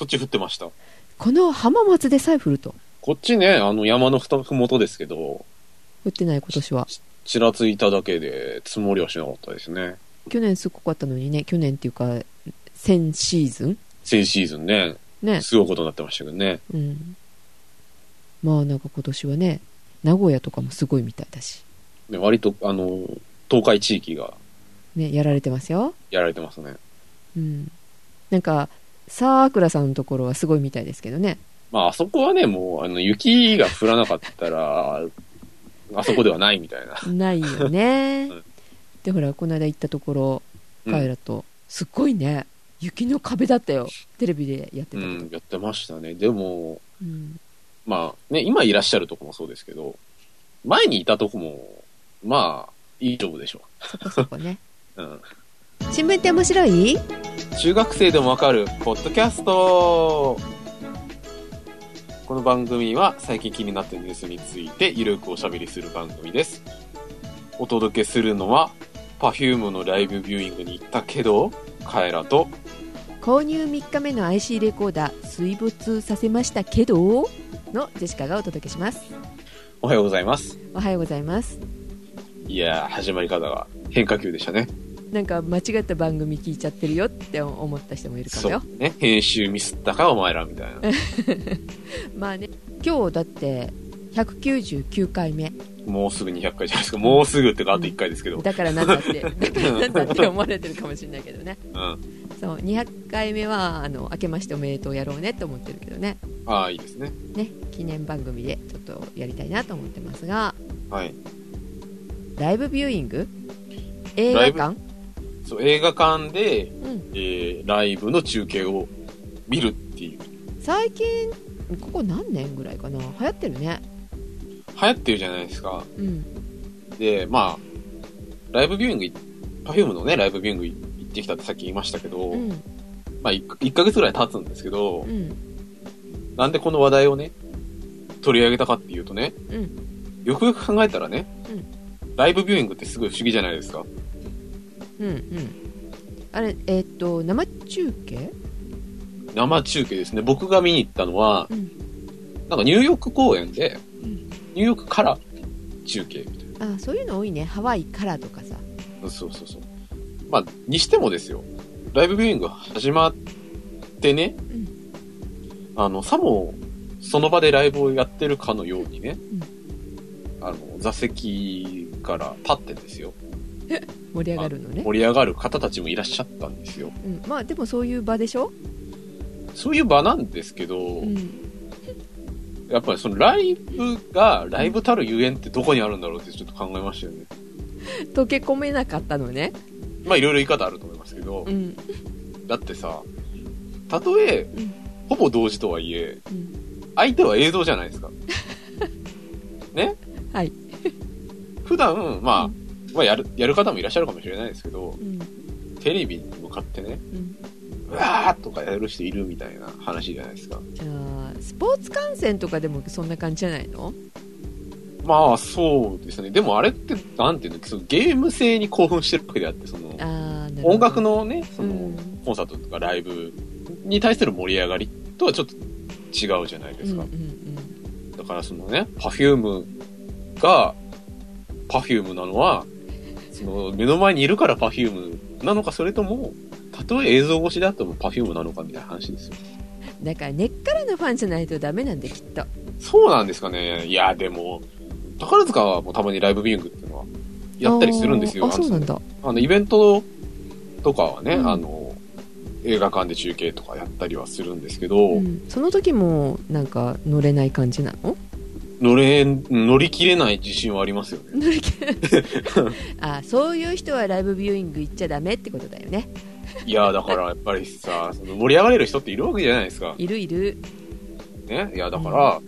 そっち降ってました。この浜松でさえ降ると。こっちね、あの山のふたふもとですけど、降ってない今年は。ちらついただけで積もりはしなかったですね。去年すごかったのにね、去年っていうか、先シーズン？先シーズンね、ね。すごいことになってましたけどね。うん。まあなんか今年はね、名古屋とかもすごいみたいだし、で割と、あの、東海地域がね、やられてますよ。やられてますね。うん。なんか、さーくらさんのところはすごいみたいですけどね。まあ、あそこはね、もう、あの、雪が降らなかったら、あそこではないみたいな。ないよね うん。で、ほら、この間行ったところ、うんカエラと、すっごいね、雪の壁だったよ。テレビでやってた。うん、やってましたね。でも、うんまあ、ね、今いらっしゃるとこもそうですけど、前にいたとこも、まあ、いい丈夫でしょそこそこね。う。うん。新聞って面白い？中学生でもわかる、ポッドキャストこの番組は最近気になったニュースについてゆるくおしゃべりする番組です。お届けするのは、Perfume のライブビューイングに行ったけど、カエラと、購入3日目の IC レコーダー水没させましたけどのジェシカがお届けしますおはようございます。おはようございますいやー、始まり方が変化球でしたね。なんか間違った番組聞いちゃってるよって思った人もいるかもよそう。ね。編集ミスったか、お前ら、みたいな。まあね今日だって199回目もうすぐ200回じゃないですか。もうすぐってか、あと1回ですけど。だからなんだってだからなんだって思われてるかもしれないけどね うん。そう200回目はあの明けましておめでとうやろうねって思ってるけどねああ、いいですね。ね記念番組でちょっとやりたいなと思ってますがはい。ライブビューイング？映画館？そう、映画館で、うん。えー、ライブの中継を見るっていう。最近ここ何年ぐらいかな？流行ってるね。流行ってるじゃないですか。うん。で、まあ、ライブビューイングい、Perfume のね、ライブビューイング行ってきたってさっき言いましたけど、うん。まあ1、1ヶ月ぐらい経つんですけど、うん。なんでこの話題をね、取り上げたかっていうとね、うん。よくよく考えたらね、ライブビューイングってすごい不思議じゃないですか。うんうんあれえーっと生中継？生中継ですね。僕が見に行ったのは、うんなんかニューヨーク公演で、うんニューヨークから中継みたいな。あそういうの多いねハワイからとかさそうそうそう。まあ、にしてもですよ。ライブビューイング始まってね、んあの、さも、その場でライブをやってるかのようにね、あの、座席から立ってですよ。盛り上がるのね、盛り上がる方たちもいらっしゃったんですよ。うん、まあでもそういう場でしょ、そういう場なんですけど、うん、やっぱりそのライブが、ライブたるゆえんってどこにあるんだろうってちょっと考えましたよね。溶け込めなかったのね。まあいろいろ言い方あると思いますけどう、ん。だってさ、たとえうん、ほぼ同時とはいえ、うん。相手は映像じゃないですか。ね？はい。普段、まあ、まあやる、やる方もいらっしゃるかもしれないですけど、うんテレビに向かってね、うんうわーとかやる人いるみたいな話じゃないですか。じゃあスポーツ観戦とかでもそんな感じじゃないの？まあ、そうですね。でもあれって、なんていうの、そのゲーム性に興奮してるわけであって、その、音楽のね、その、うんコンサートとかライブに対する盛り上がりとはちょっと違うじゃないですか。うんうんだからそのね、パフュームが、パフュームなのは、その目の前にいるからパフュームなのか、それとも、たとえ映像越しであってもパフュームなのかみたいな話ですよ。うんだから根っからのファンじゃないとダメなんできっとそうなんですかね。いや、でも、宝塚はもうたまにライブビューイングっていうのは、やったりするんですよ。あそうなんだあの、イベントとかはね、うんあの、映画館で中継とかやったりはするんですけど、うん、その時もなんか乗れない感じなの？乗れん、乗り切れない自信はありますよね。乗り切れ あそういう人はライブビューイング行っちゃダメってことだよねいや、だからやっぱりさ、その盛り上がれる人っているわけじゃないですか。いるいるね。いや、だから、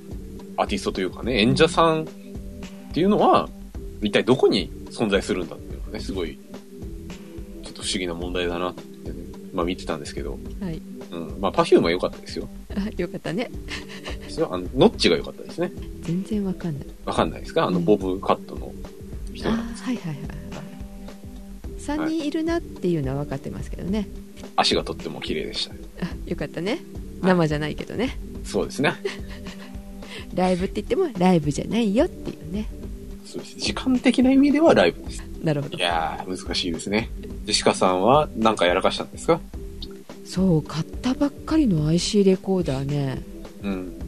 アーティストというかね、演者さんっていうのは、一体どこに存在するんだっていうのがね、すごい、ちょっと不思議な問題だなってね、まあ見てたんですけど、はいうん。まあ、パフュームは良かったですよ。あよかったねですよ。あの、ノッチが良かったですね。全然わかんないわかんないですか？あの、うんボブカットの人あなんです。はいはいはいはい3人いるなっていうのは分かってますけどね足がとっても綺麗でしたね。あよかったね生じゃないけどねそうですね。ライブって言ってもライブじゃないよっていうねそうです。時間的な意味ではライブです。なるほどいやー、難しいですね。ジェシカさんは何かやらかしたんですか？そう買ったばっかりの IC レコーダーねうん。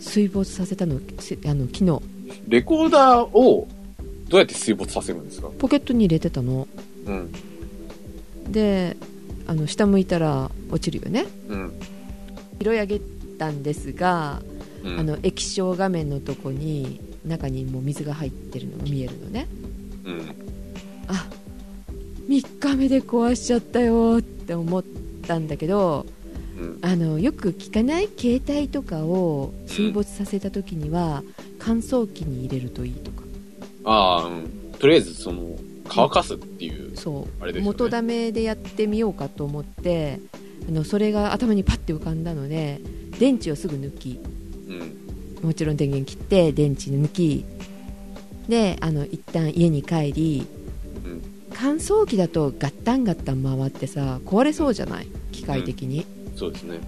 水没させたのせあの昨日レコーダーをどうやって水没させるんですか？ポケットに入れてたのうん。であの下向いたら落ちるよねうん。拾い上げたんですが、うん、あの液晶画面のとこに中にもう水が入ってるのが見えるのねうん。あ3日目で壊しちゃったよって思ったんだけどうん。あのよく聞かない携帯とかを水没させた時には乾燥機に入れるといいとかああ、うん。とりあえず、その、乾かすっていう。そう、あれですよね元ダメでやってみようかと思ってあのそれが頭にパッて浮かんだので電池をすぐ抜きうん。もちろん電源切って電池抜きであの一旦家に帰りうん。乾燥機だとガッタンガッタン回ってさ壊れそうじゃない？機械的に、そうですね。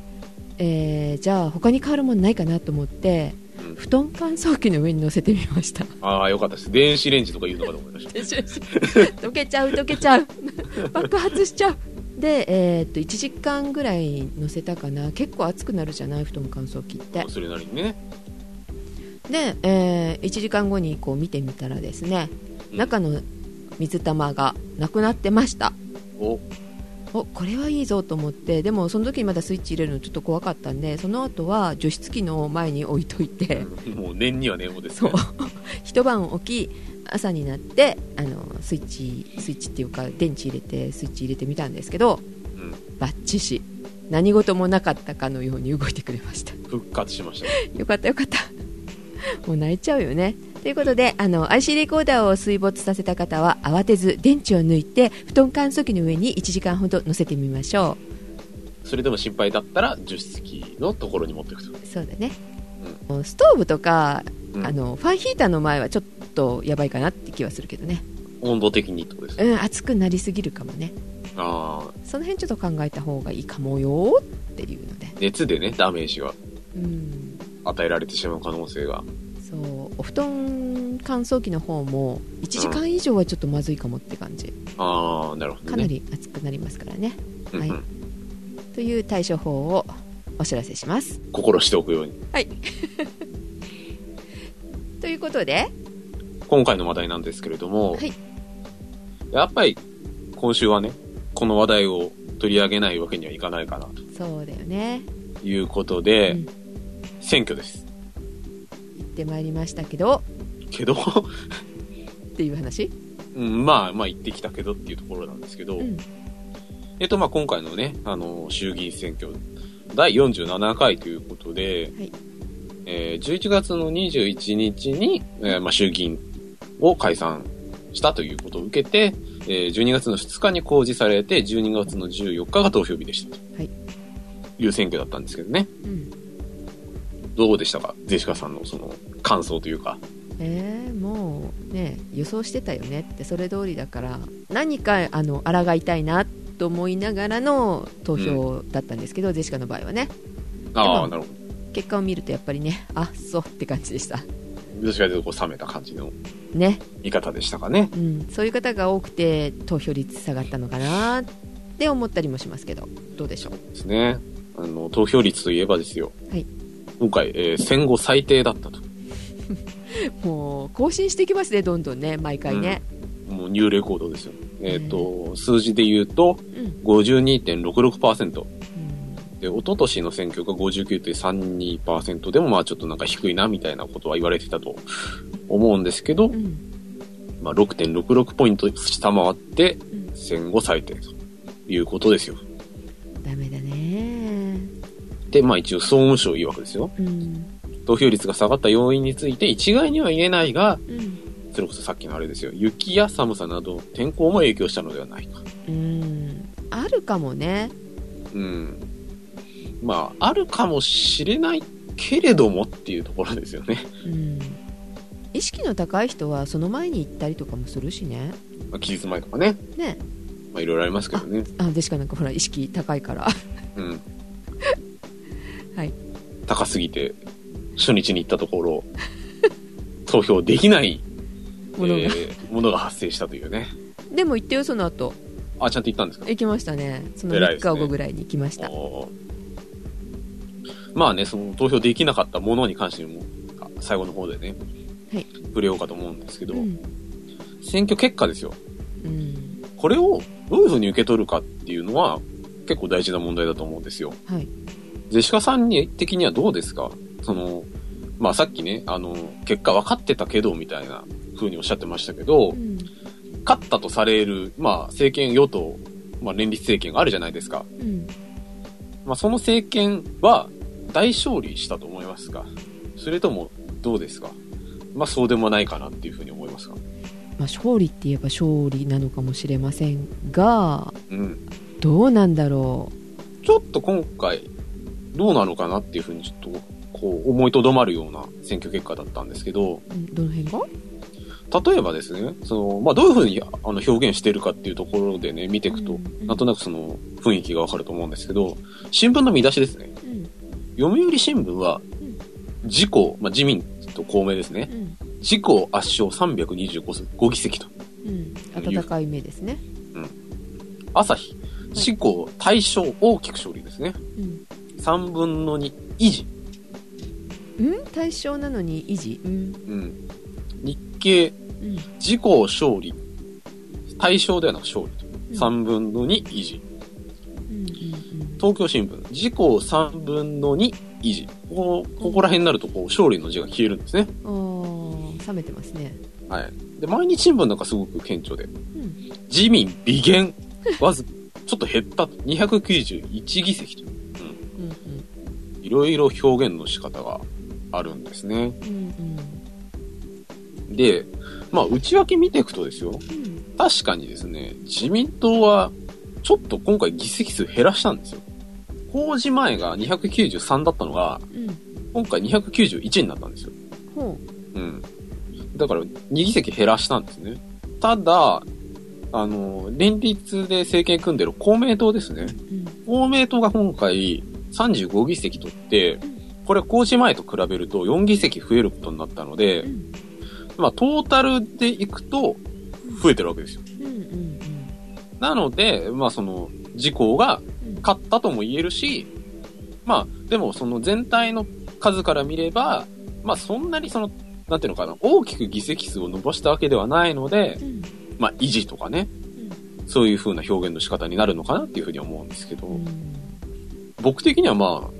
えーじゃあ他に変わるものないかなと思ってうん。布団乾燥機の上に乗せてみました。ああ、よかったです。電子レンジとか言うのかと思いました。溶けちゃう溶けちゃう。爆発しちゃう。で、えーっと1時間ぐらい乗せたかな。結構熱くなるじゃない？布団乾燥機って。それなりにね。で、え1時間後にこう見てみたらですねうん。中の水玉がなくなってました。お、おこれはいいぞと思ってでもその時にまだスイッチ入れるのちょっと怖かったんでその後は除湿機の前に置いといて。もう念には念をですそう。ね。一晩起き朝になってあのスイッチスイッチっていうか電池入れてスイッチ入れてみたんですけどうん。バッチシ。何事もなかったかのように動いてくれました。復活しました。ね。よかったよかったもう泣いちゃうよね。ということであの IC レコーダーを水没させた方は慌てず電池を抜いて布団乾燥機の上に1時間ほど乗せてみましょそれでも心配だったら、除湿機のところに持っていくと。うそうだね、ストーブとか、うん。あのファンヒーターの前はちょっとやばいかなって気はするけどね。温度的にってことですね。うん熱くなりすぎるかもね。ああ、その辺ちょっと考えた方がいいかもよっていうので。熱でね、ダメージがうん与えられてしまう可能性が。そうお布団乾燥機の方も1時間以上はちょっとまずいかもって感じ。ああ、なるほどね。かなり熱くなりますからね。はいうん。うんという対処法をお知らせします。心しておくように。はい。ということで。今回の話題なんですけれども、はい。やっぱり今週はね、この話題を取り上げないわけにはいかないかなそうだよね。ということで、うん選挙です。行ってまいりましたけど。けど、っていう話？うん、まあまあ言ってきたけどっていうところなんですけど、うん。えっとまあ今回のね、あの、衆議院選挙、第47回ということで、はい。えー11月の21日に、えーまあ、衆議院を解散したということを受けて、えー12月の2日に公示されて、12月の14日が投票日でしたと。はい。いう選挙だったんですけどね。うんどうでしたか？ゼシカさんのその感想というか。えー、もうね予想してたよねってそれ通りだから何かあの抗いたいなと思いながらの投票だったんですけど、ジェシカの場合はねああ、なるほ結果を見るとやっぱりねあそうって感じでしたど。どちらかというとこう冷めた感じのね、見方でしたかね。うん、そういう方が多くて投票率下がったのかなって思ったりもしますけどどうでしょうですね。あの、投票率といえばですよ。はい今回、えー戦後最低だったと。もう更新していきますねどんどんね毎回ね、もうニューレコードですよ。えっ、と、数字で言うと、うん。52.66%。うん。で、一昨年の選挙が59.32%でも、まあちょっとなんか低いな、みたいなことは言われてたと思うんですけど、うん。まあ6.66ポイント下回って、うん。戦後最低ということですよ。ダメだねで、まあ一応総務省曰くですよ。うん投票率が下がった要因について一概には言えないが、うんそれこそさっきのあれですよ。雪や寒さなど天候も影響したのではないか。うんあるかもねうん。まあ、あるかもしれないけれどもっていうところですよね。うん意識の高い人はその前に行ったりとかもするしねまあ、期日前とかね。ねまあ、いろいろありますけどね。あでしかなんかほら意識高いからうん。はい。高すぎて、初日に行ったところ、投票できないものが、えーものが発生したというね。でも行ってよその後。あ、ちゃんと行ったんですか？行きましたね。その3偉いですね。日後ぐらいに行きました、おー。まあね、その投票できなかったものに関しても、あ最後の方でね、はい。触れようかと思うんですけど、うん。選挙結果ですよ。うん。これをどういうふうに受け取るかっていうのは結構大事な問題だと思うんですよ。はいジェシカさんに的にはどうですか？その、まあさっきね、あの、結果分かってたけど、みたいな風におっしゃってましたけど、うん。勝ったとされる、まあ政権与党、まあ連立政権があるじゃないですか。うん。まあその政権は大勝利したと思いますか？それともどうですか？まあそうでもないかなっていうふうに思いますか？まあ、勝利って言えば勝利なのかもしれませんがうん。どうなんだろちょっと今回どうなのかなっていうふうにちょっとこう思いとどまるような選挙結果だったんですけど、う、うん、どの辺が？例えばですね、その、まあ、どういうふうにあの表現しているかっていうところでね、見ていくと、うん。なんとなくその雰囲気がわかると思うんですけど、新聞の見出しですね。うん。読売新聞は、自公、まあ、自民と公明ですね。うん。自公圧勝325議席と。うん。暖かい目ですね。朝日、自公大勝大きく勝利ですね。うん3分の2維持。うん？対象なのに維持？うんうん。日経、うん自公勝利。大勝ではなく勝利と。うん3分の2維持。うんうん東京新聞、自公3分の2維持。ここ、ここら辺になると、こう、勝利の字が消えるんですね。冷めてますねはい。で、毎日新聞なんかすごく顕著で、うん自民微減、わず、ちょっと減ったと。291議席と。うんいろいろ表現の仕方があるんですね。うんうんで、まあ、内訳見ていくとですよ。うん確かにですね、自民党は、ちょっと今回議席数減らしたんですよ。公示前が293だったのが、うん今回291になったんですよ。ほうん。だから、2議席減らしたんですね。ただ、あの、連立で政権組んでる公明党ですね。ううん公明党が今回35議席取って、これ公示前と比べると4議席増えることになったのでう、ん。まあ、トータルでいくと増えてるわけですよ。なので、まあ、その、自公がうん勝ったとも言えるし、まあ、でもその全体の数から見れば、まあ、そんなにその、なんていうのかな、大きく議席数を伸ばしたわけではないので、うん。まあ、維持とかね、そういう風な表現の仕方になるのかなっていうふうに思うんですけど、うん僕的にはまあ、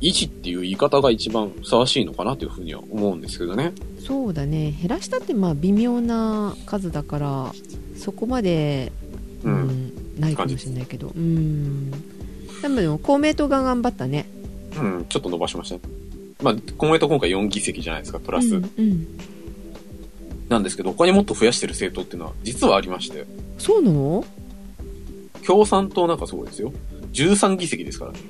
維持っていう言い方が一番ふさわしいのかなというふうには思うんですけどね。そうだね減らしたってまあ微妙な数だからそこまで、う。うんんないかもしれないけどうんでもでも公明党が頑張ったねうん、ちょっと伸ばしましたね。まあ、公明党今回4議席じゃないですか、プラス。うんうんなんですけど、他にもっと増やしてる政党っていうのは実はありまして、そうなの？共産党なんかそうですよ。13議席ですからね。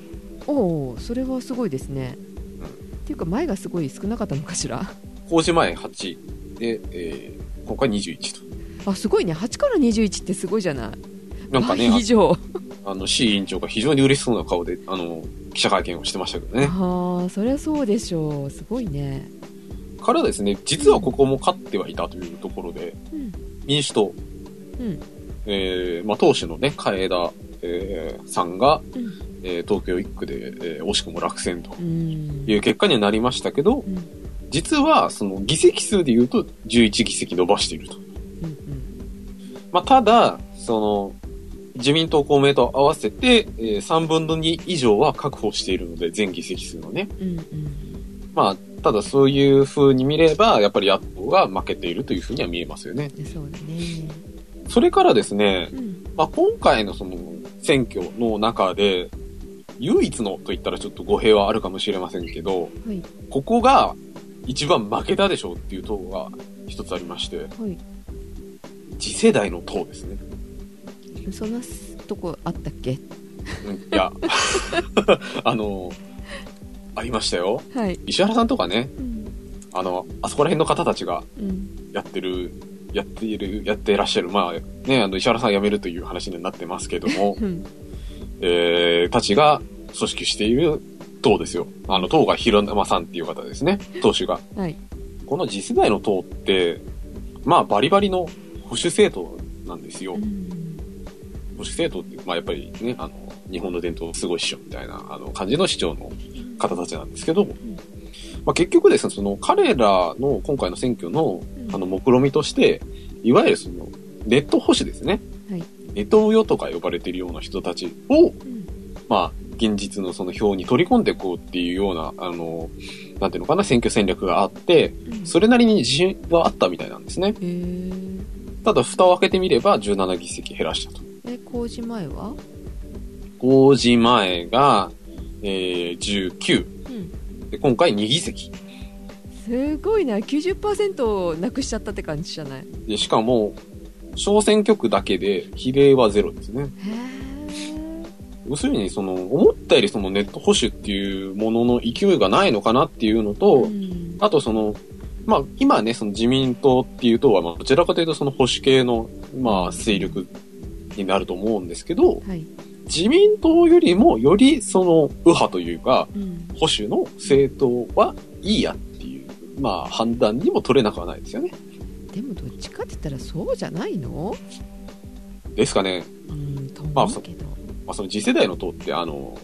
おおそれはすごいですね、っていうか前がすごい少なかったのかしら？公示前8で、えー、今回21と。あすごいね。8から21ってすごいじゃない。なんかね、倍以上。ああの、市委員長が非常に嬉しそうな顔で、あの、記者会見をしてましたけどね。ああそりゃそうでしょう。すごいね。からですね、実はここも勝ってはいたというところで、うん。民主党、うん。えー、まあ、党首のね、海田、えーさんが、うんえー東京1区で、えー惜しくも落選とうんいう結果にはなりましたけど、うん実は、その議席数で言うと11議席伸ばしていると。うんまあ、ただ、その、自民党公明党合わせて、えー3分の2以上は確保しているので、全議席数のね。うんうんまあ、ただそういう風に見れば、やっぱり野党が負けているという風には見えますよね。うんそうだねそれからですね、うんまあ、今回のその選挙の中で、唯一のと言ったらちょっと語弊はあるかもしれませんけど、はい。ここが一番負けたでしょうっていう党が一つありまして、はい。次世代の党ですね。そんなとこあったっけ？うんいや、あの、ありましたよ。はい。石原さんとかね、うん。あの、あそこら辺の方たちがうん。やってる、やっている、やってらっしゃる、まあね、あの、石原さん辞めるという話になってますけども、うんえー、たちが組織している党ですよ。あの、党が広沼さんっていう方ですね。党首が。はい。この次世代の党って、まあ、バリバリの保守政党なんですよ。うん保守政党って、まあ、やっぱりね、あの、日本の伝統すごいっしょ、みたいな、あの、感じの主張の方たちなんですけど、まあ、結局ですね、その、彼らの今回の選挙の、あの、目論みとして、いわゆるその、ネット保守ですね。はいネトウヨとか呼ばれているような人たちを、うんまあ、現実のその票に取り込んでいこうっていうような、あの、なんていうのかな、選挙戦略があって、うんそれなりに自信があったみたいなんですね。ただ、蓋を開けてみれば17議席減らしたと。え、工事前は？公示前が、えー、19。うん。で、今回2議席。すごいな。90%なくしちゃったって感じじゃない？で、しかも、小選挙区だけで比例はゼロですね。要するに、その、思ったよりそのネット保守っていうものの勢いがないのかなっていうのと、うんあとその、まあ、今ね、その自民党っていう党は、まあ、どちらかというとその保守系の、まあ、勢力になると思うんですけど、はい。自民党よりもよりその右派というか、うん。保守の政党はいいやっていう、まあ、判断にも取れなくはないですよね。でもどっちかって言ったらそうじゃないの？ですかね。うん、と思うけど。まあ、その次世代の党って、あの、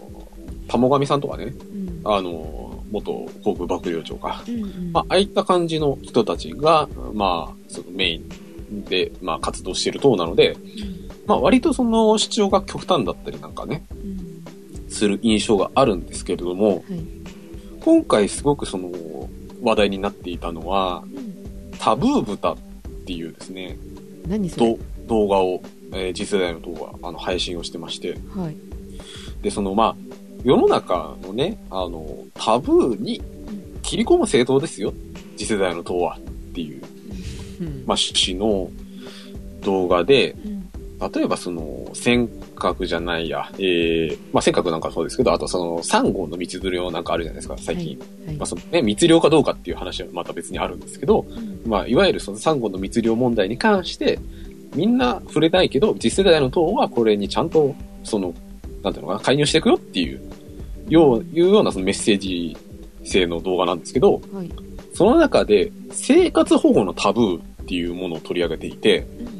玉上さんとかね、うん。あの、元航空幕僚長か。うんうんまあ、ああいった感じの人たちが、まあ、そのメインで、まあ、活動している党なので、まあ、割とその主張が極端だったりなんかね、うんうんする印象があるんですけれども、はい。今回すごくその話題になっていたのは、うんタブー豚っていうですね、何それ？ど動画を、えー次世代の党があの配信をしてまして、はい。で、そのまあ、世の中のね、あの、タブーに切り込む政党ですよ。次世代の党は。っていう、うんまあ、趣旨の動画で、うん例えばその、尖閣じゃないや、えー、まあ、尖閣なんかそうですけど、あとその、サンゴの密漁なんかあるじゃないですか、最近。はい。まあ、そのね、密漁かどうかっていう話はまた別にあるんですけど、うん。まあ、いわゆるそのサンゴの密漁問題に関して、みんな触れないけど、次世代の党はこれにちゃんと、その、なんていうのかな、介入していくよっていう、よう、いうようなそのメッセージ性の動画なんですけど、はい。その中で、生活保護のタブーっていうものを取り上げていて、うん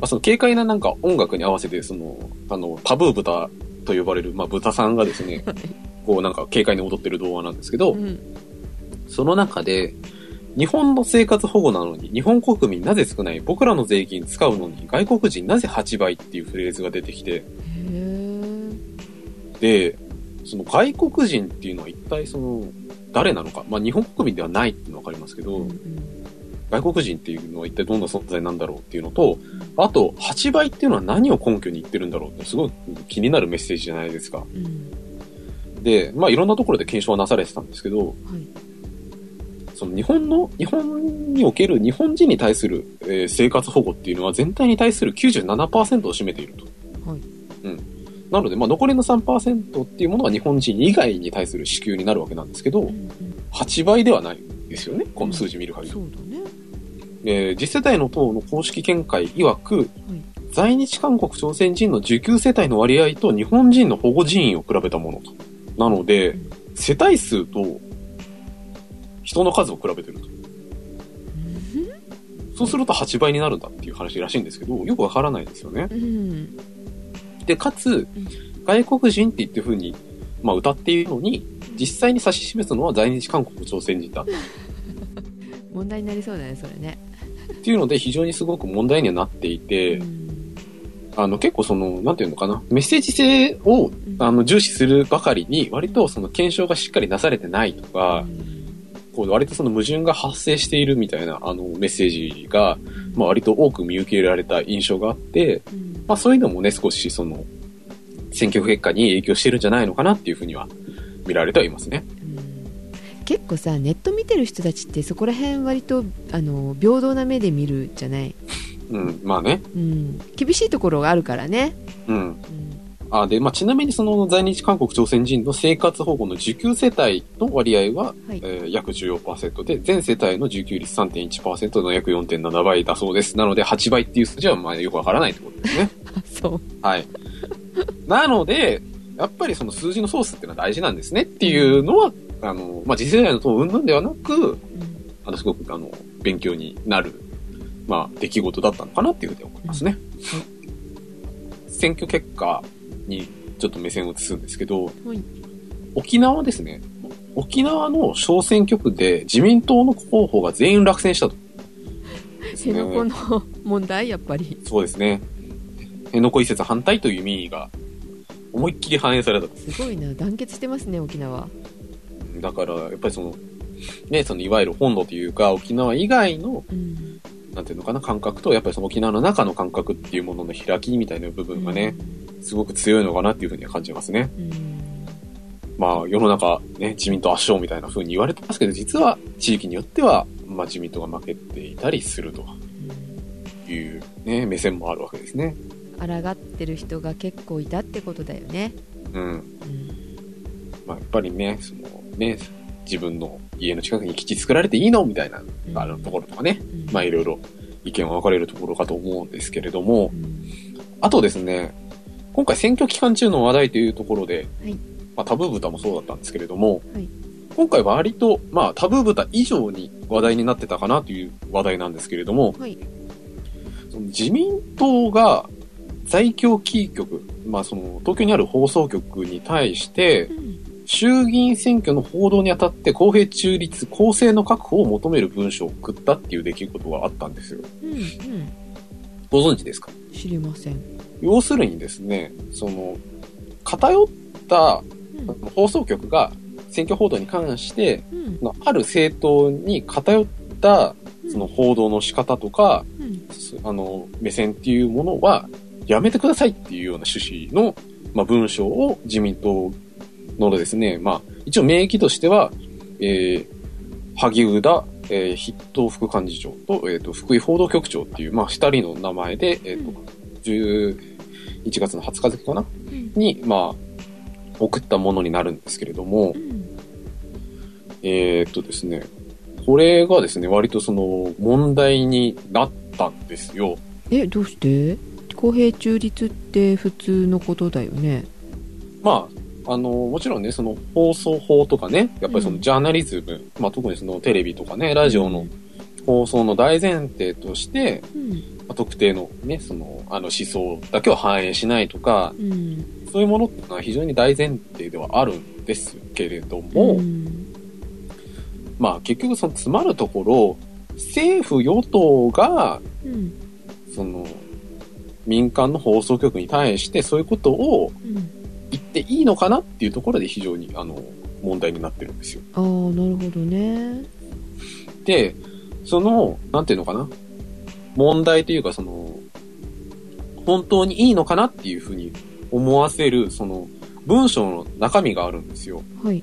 まあ、その軽快ななんか音楽に合わせて、その、あの、タブー豚と呼ばれる、まあ、豚さんがですね、こうなんか軽快に踊ってる動画なんですけど、うんその中で、日本の生活保護なのに、日本国民なぜ少ない僕らの税金使うのに、外国人なぜ8倍っていうフレーズが出てきて。で、その外国人っていうのは一体その、誰なのか。まあ日本国民ではないっていうのはわかりますけど、うんうん外国人っていうのは一体どんな存在なんだろうっていうのと、あと、8倍っていうのは何を根拠に言ってるんだろうって、すごい気になるメッセージじゃないですか。うんで、まあいろんなところで検証はなされてたんですけど、はい。その日本の、日本における日本人に対する、えー生活保護っていうのは全体に対する97%を占めていると。はい。なので、まあ残りの3%っていうものは日本人以外に対する支給になるわけなんですけど、うんうん8倍ではないですよね、この数字見る限り。そうだね。えー次世代の党の公式見解曰く、在日韓国朝鮮人の受給世帯の割合と日本人の保護人員を比べたものと。なので、世帯数と人の数を比べてると。そうすると8倍になるんだっていう話らしいんですけど、よくわからないですよね。うん。で、かつ、外国人って言って風に、まあ歌っているのに、実際に指し示すのは在日韓国朝鮮人だ 問題になりそうだね、それね。っていうので非常にすごく問題にはなっていて、うん。あの結構その、なんていうのかな、メッセージ性をあの重視するばかりに、割とその検証がしっかりなされてないとか、こう割とその矛盾が発生しているみたいなあのメッセージが、まあ割と多く見受けられた印象があって、うん。まあそういうのもね、少しその、選挙結果に影響してるんじゃないのかなっていうふうには見られてはいますね。うん結構さネット見てる人たちってそこら辺割とあの平等な目で見るじゃない、うん、まあね。うん、厳しいところがあるからね、うん。うんあ、で、まあちなみにその在日韓国朝鮮人の生活保護の受給世帯の割合は、はいえー約14%で、全世帯の受給率3.1%の約4.7倍だそうです。なので8倍っていう数字はまあよくわからないってことですね。あ そうはい。なので、やっぱりその数字のソースっていうのは大事なんですねっていうのは、あの、まあ、次世代の党云々ではなく、うんあの、すごく、あの、勉強になる、まあ、出来事だったのかなっていうふうに思いますね。選挙結果にちょっと目線を移すんですけど、はい沖縄ですね。沖縄の小選挙区で自民党の候補が全員落選したと。辺野古の問題やっぱりそうですね。辺野古移設反対という意味が思いっきり反映されたと。すごいな団結してますね沖縄だから、やっぱりその、ね、そのいわゆる本土というか、沖縄以外の、うんなんていうのかな、感覚と、やっぱりその沖縄の中の感覚っていうものの開きみたいな部分がね、すごく強いのかなっていうふうには感じますね。うんまあ、世の中、ね、自民党圧勝みたいな風に言われてますけど、実は地域によっては、まあ自民党が負けていたりするというね、目線もあるわけですね。抗ってる人が結構いたってことだよね、うん。うんまあやっぱりね、そのね、自分の家の近くに基地作られていいの？みたいな、あのところとかね、うん。まあいろいろ意見は分かれるところかと思うんですけれども。う、ん。あとですね、今回選挙期間中の話題というところで、はい。まあタブー豚もそうだったんですけれども、はい。今回割と、まあタブー豚以上に話題になってたかなという話題なんですけれども、はい。その自民党が在京キー局、まあその東京にある放送局に対してう、ん衆議院選挙の報道にあたって公平中立、公正の確保を求める文書を送ったっていう出来事があったんですよ。うんうんご存知ですか？知りません、要するにですね、その、偏ったうん。放送局が選挙報道に関して、うん。のある政党に偏ったうん。その報道の仕方とか、うん。あの、目線っていうものはやめてくださいっていうような趣旨の、まあ、文章を自民党のですね、まあ、一応名義としては、えー、萩生田、えー、筆頭副幹事長と、えっ、と、福井報道局長っていう、まあ、二人の名前で、えっ、と、うん11月の20日付かなうん。に、まあ、送ったものになるんですけれどもう、ん。えーっとですね、これがですね、割とその問題になったんですよ。えどうして？公平中立って普通のことだよね。まあ、あの、もちろんね、その放送法とかね、やっぱりそのうん。ジャーナリズム、まあ特にそのテレビとかね、ラジオの放送の大前提として、うん。まあ特定のね、その、あの思想だけを反映しないとか、うん。そういうものっていうのは非常に大前提ではあるんですけれども、うん。まあ結局その詰まるところ、政府与党がうん。その、民間の放送局に対してそういうことをうん言っていいのかなっていうところで非常に、あの、問題になってるんですよ。ああなるほどね。で、その、なんていうのかな？問題というか、その、本当にいいのかなっていうふうに思わせる、その、文章の中身があるんですよ。はい。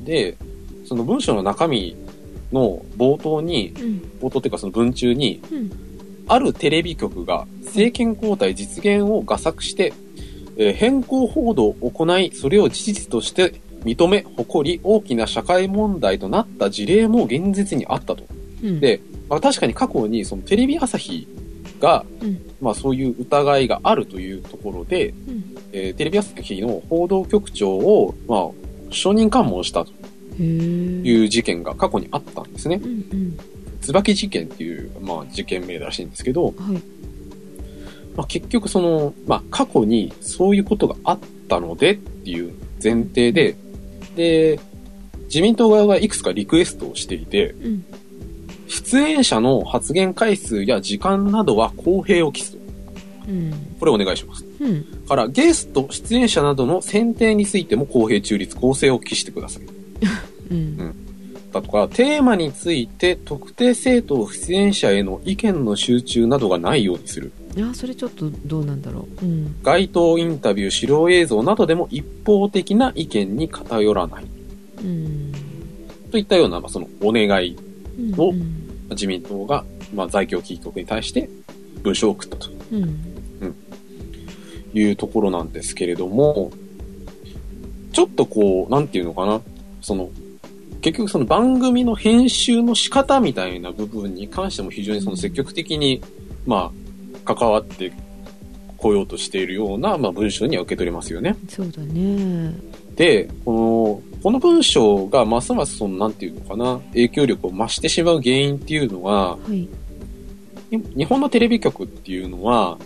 で、その文章の中身の冒頭に、うん。冒頭っていうかその文中に、うん。あるテレビ局が政権交代実現を画策して、えー変更報道を行い、それを事実として認め、誇り、大きな社会問題となった事例も現実にあったと。うん。でまあ、確かに過去にそのテレビ朝日が、うん。まあそういう疑いがあるというところで、うん。えーテレビ朝日の報道局長を、まあ、証人喚問したという事件が過去にあったんですね。うんうん。椿事件っていう、まあ、事件名らしいんですけど、はいまあ、結局その、まあ、過去にそういうことがあったのでっていう前提で、で、自民党側がいくつかリクエストをしていて、うん出演者の発言回数や時間などは公平を期すと。うんこれお願いします。うんから、ゲスト、出演者などの選定についても公平中立、公正を期してください。うんだとか、テーマについて特定政党出演者への意見の集中などがないようにする。いやそれちょっとどうなんだろう。うん。街頭インタビュー、資料映像などでも一方的な意見に偏らない。うん。といったような、まあ、そのお願い、うんおうん。自民党が、まあ、在京キー局に対して文書を送ったと。うん。いうところなんですけれども、ちょっとこう、なんていうのかな、その、結局その番組の編集の仕方みたいな部分に関しても非常にその積極的に、まあ、関わって来ようとしているような、まあ、文章には受け取れますよね。そうだね。で、この、この文章がますますその、なんていうのかな、影響力を増してしまう原因っていうのは、はい。日本のテレビ局っていうのは、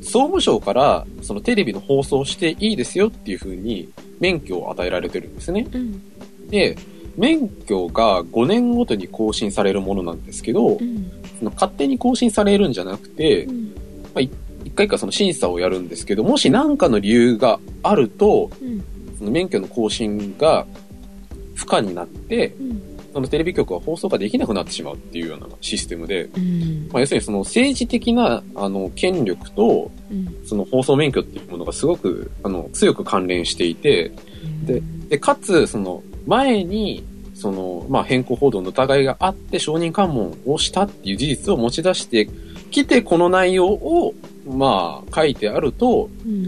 総務省からそのテレビの放送をしていいですよっていう風に免許を与えられてるんですね。うん。で、免許が5年ごとに更新されるものなんですけどう、ん。その勝手に更新されるんじゃなくてう、ん一回かその審査をやるんですけど、もし何かの理由があると、うん。その免許の更新が不可になって、うん。そのテレビ局は放送ができなくなってしまうっていうようなシステムで、うん。まあ、要するにその政治的なあの権力とうん。その放送免許っていうものがすごくあの強く関連していて、でで、かつ、その前に、その、まあ、変更報道の疑いがあって承認喚問をしたっていう事実を持ち出してきて、この内容を、まあ、書いてあると、うん。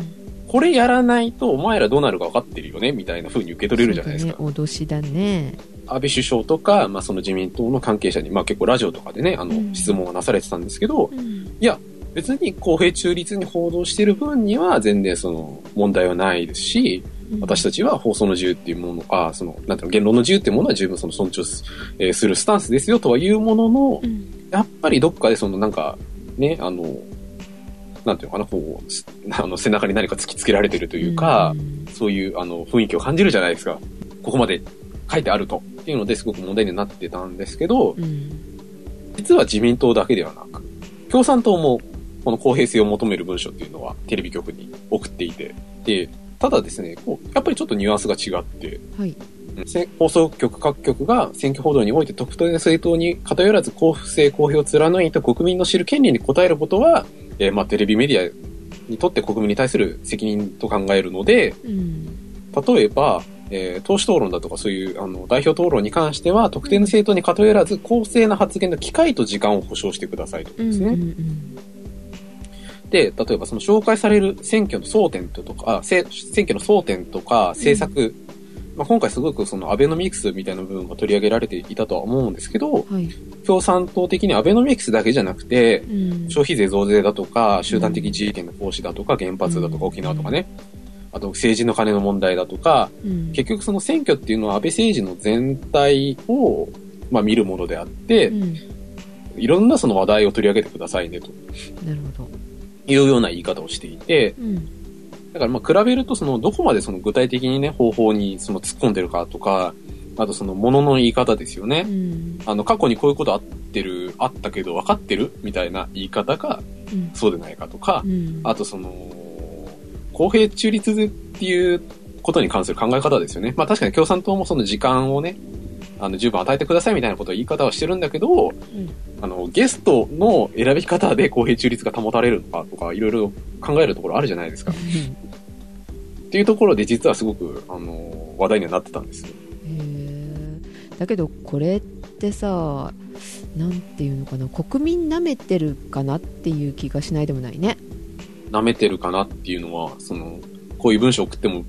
これやらないとお前らどうなるか分かってるよねみたいな風に受け取れるじゃないですか。ね脅しだね。安倍首相とか、まあ、その自民党の関係者に、まあ、結構ラジオとかでね、あの、うん。質問がなされてたんですけど、うん。いや、別に公平中立に報道してる分には全然その問題はないですし、私たちは放送の自由っていうもの、あその、なんていうの、言論の自由っていうものは十分その尊重す,、えーするスタンスですよとは言うもののう、ん。やっぱりどっかでそのなんか、ね、あの、なんていうのかな、こう、す あの、背中に何か突きつけられてるというか、んそういうあの雰囲気を感じるじゃないですか。ここまで書いてあると。っていうのですごく問題になってたんですけど、うん実は自民党だけではなく、共産党もこの公平性を求める文書っていうのはテレビ局に送っていて、で、ただですね、こうやっぱりちょっとニュアンスが違って、はいせ放送局各局が選挙報道において特定の政党に偏らず公正公平を貫いた国民の知る権利に応えることは、えーまあテレビメディアにとって国民に対する責任と考えるので、うん例えば、えー党首討論だとかそういうあの代表討論に関しては特定の政党に偏らず公正な発言の機会と時間を保障してくださいとかですね。うんうんで、例えばその紹介される選挙の争点とか、選挙の争点とか政策、まあ、今回すごくそのアベノミクスみたいな部分が取り上げられていたとは思うんですけど、はい。共産党的にアベノミクスだけじゃなくて、うん。消費税増税だとか、集団的自衛権の行使だとか、原発だとか沖縄とかね、あと政治の金の問題だとか、うん。結局その選挙っていうのは安倍政治の全体を、まあ、見るものであって、うん。いろんなその話題を取り上げてくださいねとなるほど。いうような言い方をしていて、うんだからまあ比べるとそのどこまでその具体的にね、方法にその突っ込んでるかとか、あとその物の言い方ですよね。うんあの過去にこういうことあってる、あったけど分かってる？みたいな言い方がうんそうでないかとかう、んあとその、公平中立っていうことに関する考え方ですよね。まあ確かに共産党もその時間をね、あの十分与えてくださいみたいなことを言い方はしてるんだけど、うんあの、ゲストの選び方で公平中立が保たれるのかとか、いろいろ考えるところあるじゃないですか。っていうところで実はすごく、あの、話題にはなってたんですよ。へえだけどこれってさなんていうのかな国民舐めてるかなっていう気がしないでもないね。舐めてるかなっていうのは、その、こういう文章を送っても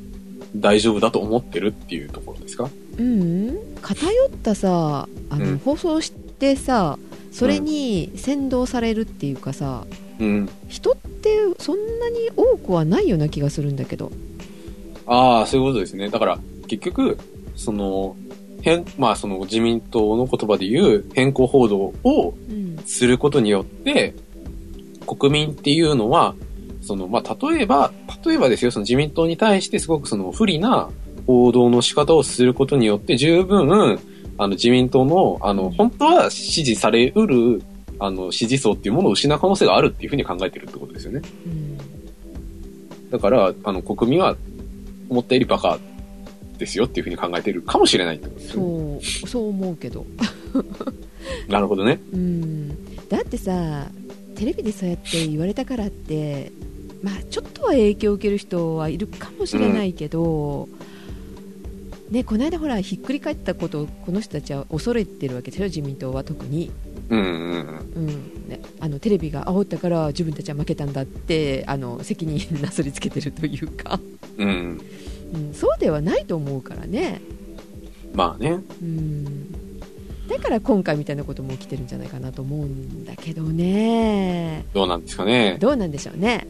大丈夫だと思ってるっていうところですか？うん偏ったさあの、うん。放送してさそれに先導されるっていうかさ、うん。人ってそんなに多くはないような気がするんだけどああ、そういうことですね。だから、結局、その、変、まあその自民党の言葉で言う変更報道をうんすることによって、国民っていうのは、その、まあ例えば、例えばですよ、その自民党に対してすごくその不利な報道の仕方をすることによって十分、あの自民党の、あの、本当は支持されうる、あの、支持層っていうものを失う可能性があるっていうふうに考えてるってことですよね。うんだから、あの、国民は思ったよりバカですよっていうふうに考えてるかもしれないってことですよね。そうそう思うけど なるほどね。うんだってさテレビでそうやって言われたからってまあちょっとは影響を受ける人はいるかもしれないけど、ね、この間ほらひっくり返ったことをこの人たちは恐れてるわけですよ自民党は特に、うんうんうん。うんね、あのテレビが煽ったから自分たちは負けたんだってあの責任なすりつけてるというか、うん。うん、そうではないと思うからね、まあね。うん、だから今回みたいなことも起きてるんじゃないかなと思うんだけどねどうなんですかね。どうなんでしょうね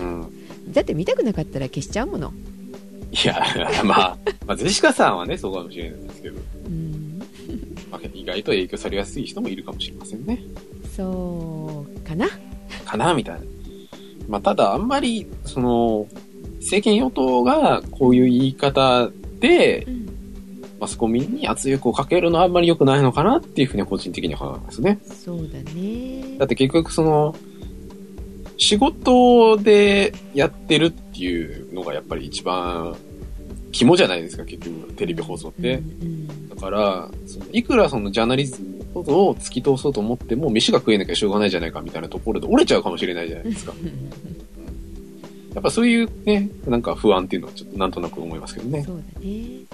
うん。だって見たくなかったら消しちゃうものいや、まあ、まあ、ゼシカさんはね、そうかもしれないですけど、うんまあ、意外と影響されやすい人もいるかもしれませんね。そうかなかなみたいな。まあ、ただ、あんまり、その、政権与党がこういう言い方で、うんマスコミに圧力をかけるのはあんまり良くないのかなっていうふうに個人的には考えますね。そうだねだって結局その、仕事でやってるっていうのがやっぱり一番肝じゃないですか、結局、テレビ放送って。うんだから、そのいくらそのジャーナリズムを突き通そうと思っても、飯が食えなきゃしょうがないじゃないかみたいなところで折れちゃうかもしれないじゃないですか。うんやっぱそういうね、なんか不安っていうのはちょっとなんとなく思いますけどね。そうだね。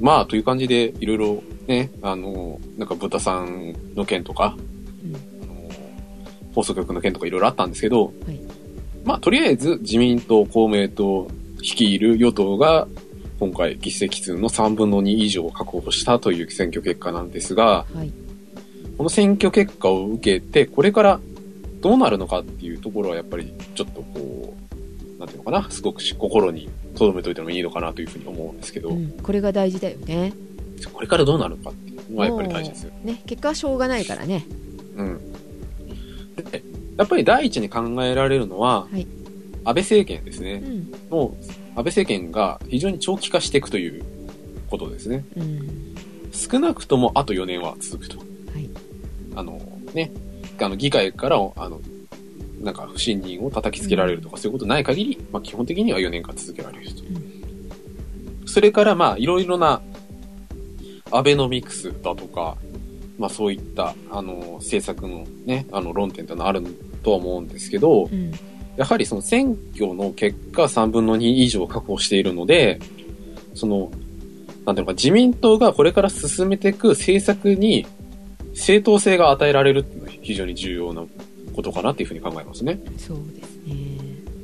まあ、という感じで、いろいろね、あの、なんか豚さんの件とか、うん。あの放送局の件とかいろいろあったんですけど、はい。まあ、とりあえず自民党、公明党率いる与党が、今回議席数の3分の2以上を確保したという選挙結果なんですが、はい。この選挙結果を受けて、これからどうなるのかっていうところはやっぱりちょっとこう、なんていうのかな、すごく心に留めといてもいいのかなというふうに思うんですけど、うんこれが大事だよねこれからどうなるのかっていうのはやっぱり大事ですよ。ね結果はしょうがないからねうん。で、やっぱり第一に考えられるのは、はい安倍政権ですね。うんの、安倍政権が非常に長期化していくということですね。うん少なくともあと4年は続くと。はいあの、ね、あの、議会から、あの、なんか不信任を叩きつけられるとか、そういうことない限り、まあ基本的には4年間続けられると。それから、まあ、いろいろな、アベノミクスだとか、まあそういった、あの、政策のね、あの、論点というのはあるとは思うんですけど、うん。やはりその選挙の結果3分の2以上確保しているので、その、なんていうのか、自民党がこれから進めていく政策に正当性が与えられるっていうのは非常に重要なことかなっていうふうに考えますね。そうですね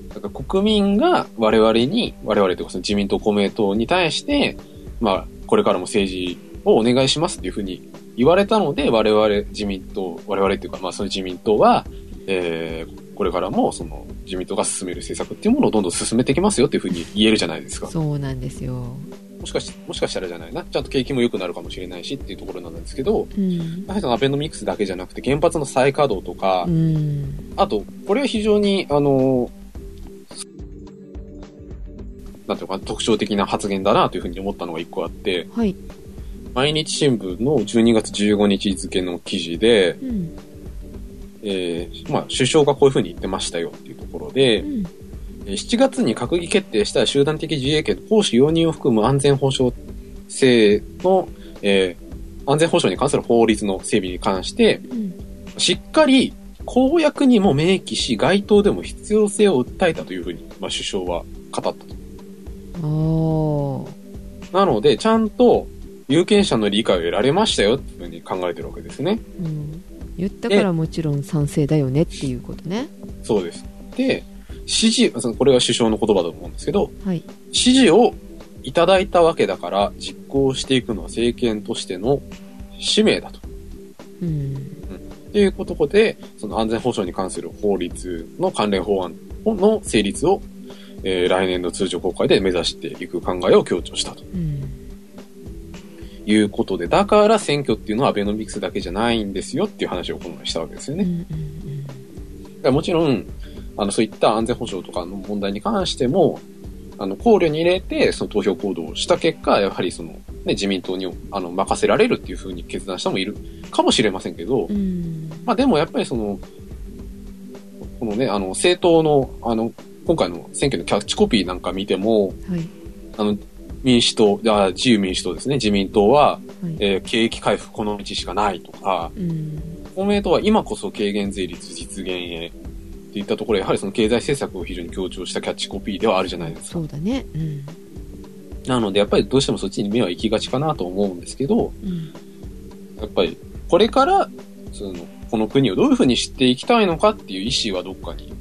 だから国民が我々に、我々というかその自民党、公明党に対して、まあ、これからも政治をお願いしますっていうふうに言われたので、我々自民党、我々っていうか、まあその自民党は、えー、これからもその自民党が進める政策っていうものをどんどん進めていきますよっていうふうに言えるじゃないですか。そうなんですよもしかし、もしかしたらじゃないな。ちゃんと景気も良くなるかもしれないしっていうところなんですけど、うん。やはりアベノミクスだけじゃなくて原発の再稼働とか、うん。あと、これは非常に、あの、なんていうのかな、特徴的な発言だなというふうに思ったのが一個あって、はい。毎日新聞の12月15日付の記事で、うん。えー、まあ、首相がこういうふうに言ってましたよっていうところでう、ん。えー7月に閣議決定した集団的自衛権の行使容認を含む安全保障性の、えー安全保障に関する法律の整備に関して、うんしっかり公約にも明記し、街頭でも必要性を訴えたというふうに、まあ、首相は語ったと。なので、ちゃんと有権者の理解を得られましたよっていうふうに考えてるわけですね。うん言ったからもちろん賛成だよねっていうことねそうです。で、指示、そのこれは首相の言葉だと思うんですけど、はい。指示をいただいたわけだから実行していくのは政権としての使命だと。うん。っていうことで、その安全保障に関する法律の関連法案の成立を、えー来年の通常国会で目指していく考えを強調したと。うん。いうことで、だから選挙っていうのはアベノミクスだけじゃないんですよっていう話をこの前したわけですよね。うんもちろん、あの、そういった安全保障とかの問題に関しても、あの、考慮に入れて、その投票行動をした結果、やはりその、ね、自民党に、あの、任せられるっていうふうに決断した人もいるかもしれませんけど、まあでもやっぱりその、このね、あの、政党の、あの、今回の選挙のキャッチコピーなんか見ても、はい。あの、民主党、あ自由民主党ですね、自民党は、はい。えー景気回復この道しかないとか、うん。公明党は今こそ軽減税率実現へっていったところ、やはりその経済政策を非常に強調したキャッチコピーではあるじゃないですか。そ。うだね。うん。なので、やっぱりどうしてもそっちに目は行きがちかなと思うんですけど、うん。やっぱりこれから、その、この国をどういうふうに知っていきたいのかっていう意思はどっかに、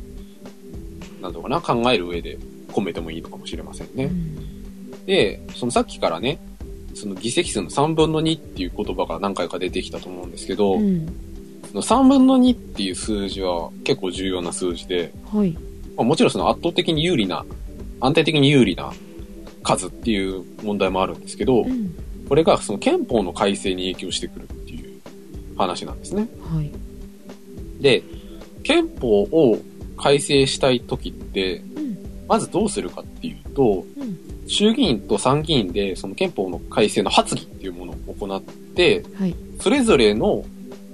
なんとかな、考える上で込めてもいいのかもしれませんね。うん。で、そのさっきからね、その議席数の3分の2っていう言葉が何回か出てきたと思うんですけど、うん。その3分の2っていう数字は結構重要な数字で、はい。まあ、もちろんその圧倒的に有利な、安定的に有利な数っていう問題もあるんですけど、うん。これがその憲法の改正に影響してくるっていう話なんですね。はい。で、憲法を改正したい時って、うん。まずどうするかっていうと、うん。衆議院と参議院でその憲法の改正の発議っていうものを行って、はい。それぞれの、